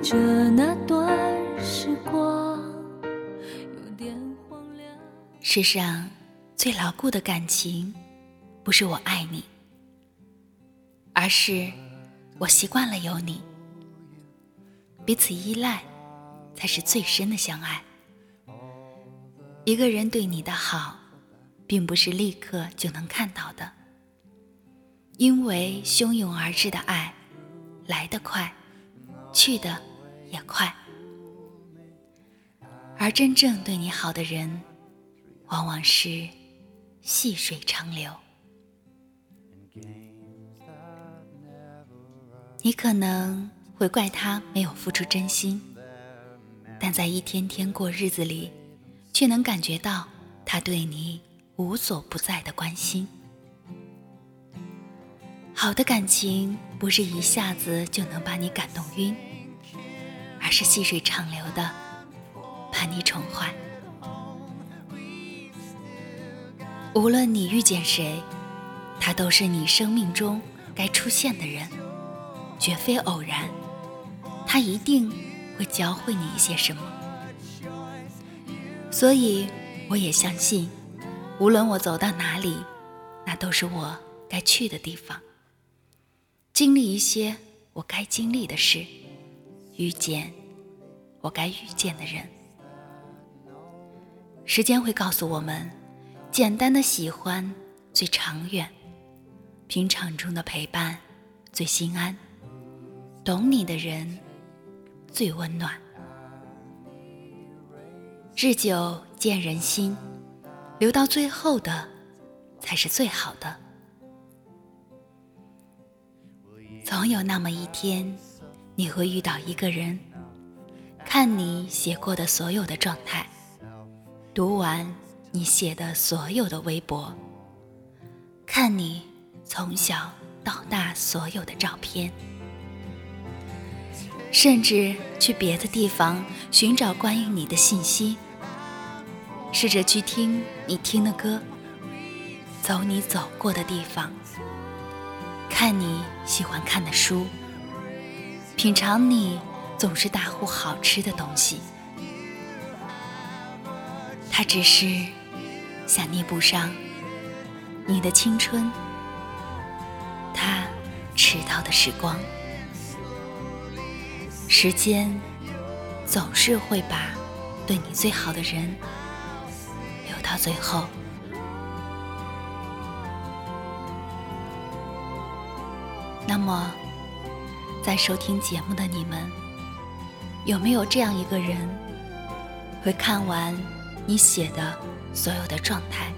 着那段时光世上最牢固的感情不是我爱你而是我习惯了有你。彼此依赖才是最深的相爱。一个人对你的好并不是立刻就能看到的。因为汹涌而至的爱来得快去的也快。而真正对你好的人，往往是细水长流。你可能会怪他没有付出真心，但在一天天过日子里，却能感觉到他对你无所不在的关心。好的感情不是一下子就能把你感动晕，而是细水长流的把你宠坏。无论你遇见谁，他都是你生命中该出现的人，绝非偶然。他一定会教会你一些什么。所以，我也相信，无论我走到哪里，那都是我该去的地方。经历一些我该经历的事，遇见我该遇见的人。时间会告诉我们。简单的喜欢最长远，平常中的陪伴最心安，懂你的人最温暖。日久见人心，留到最后的才是最好的。总有那么一天，你会遇到一个人，看你写过的所有的状态，读完。你写的所有的微博，看你从小到大所有的照片，甚至去别的地方寻找关于你的信息，试着去听你听的歌，走你走过的地方，看你喜欢看的书，品尝你总是大呼好吃的东西，他只是。想弥补上你的青春，他迟到的时光，时间总是会把对你最好的人留到最后。那么，在收听节目的你们，有没有这样一个人，会看完你写的？所有的状态，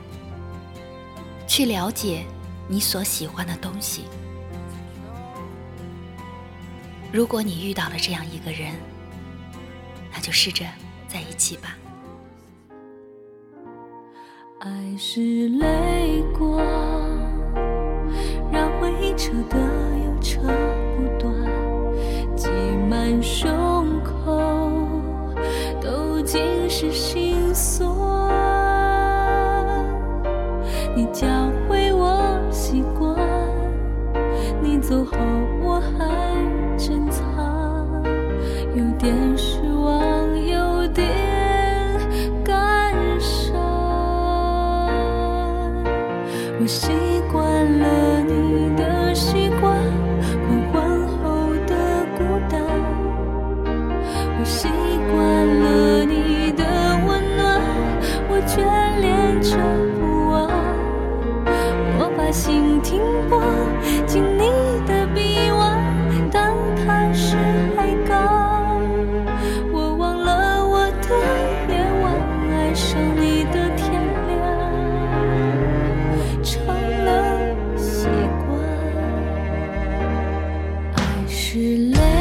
去了解你所喜欢的东西。如果你遇到了这样一个人，那就试着在一起吧。爱是泪光，是心酸。你教会我习惯，你走后我还珍藏，有点失望，有点感伤。我习惯了你的习惯，黄昏后的孤单。我习惯是泪